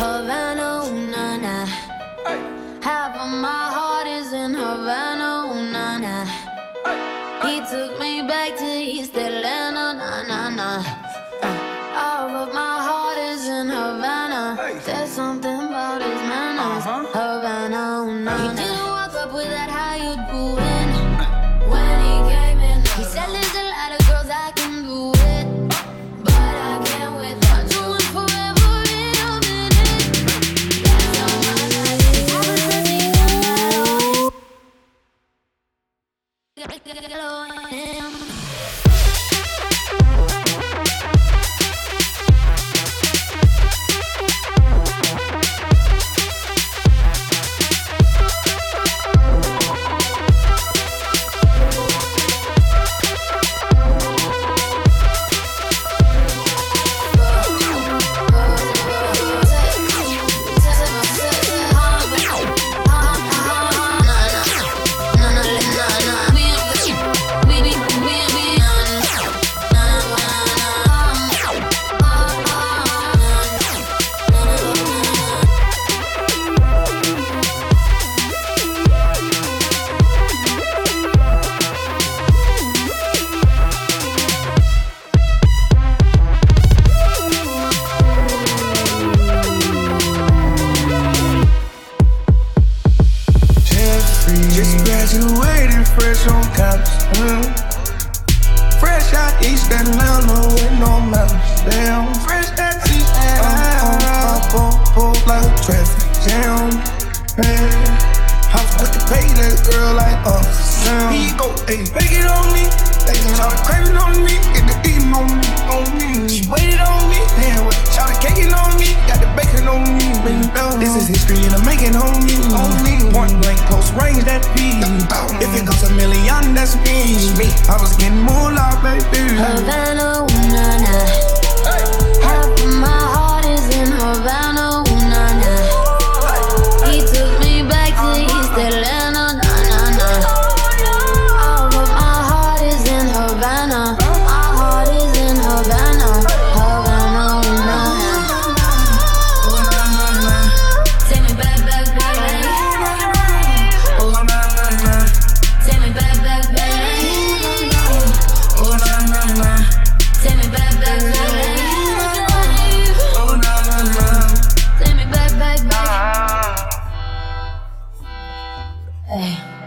Havana, ooh, na na. Half of my heart is in Havana, ooh, na na. He took me back to East Atlanta, na na na. All of my heart is in Havana. There's something about his manners. Uh-huh. Havana, ooh, na na. Jeffrey. Graduated fresh on campus. Mm. Fresh out East Atlanta with no mountains. Damn. Fresh out East Atlanta. Up, up, up, like a traffic jam. Man. I quick to pay that girl like uh, Sam. You go, ayy, bake it on me. They crave it on me, get the eating on me, on me. She waited on me, damn, what? Try to cake on me, got the bacon on me. Been. This is history and I'm making on me, close range, that P. If it goes a million, that's me. me. I was getting more love, baby. 哎呀。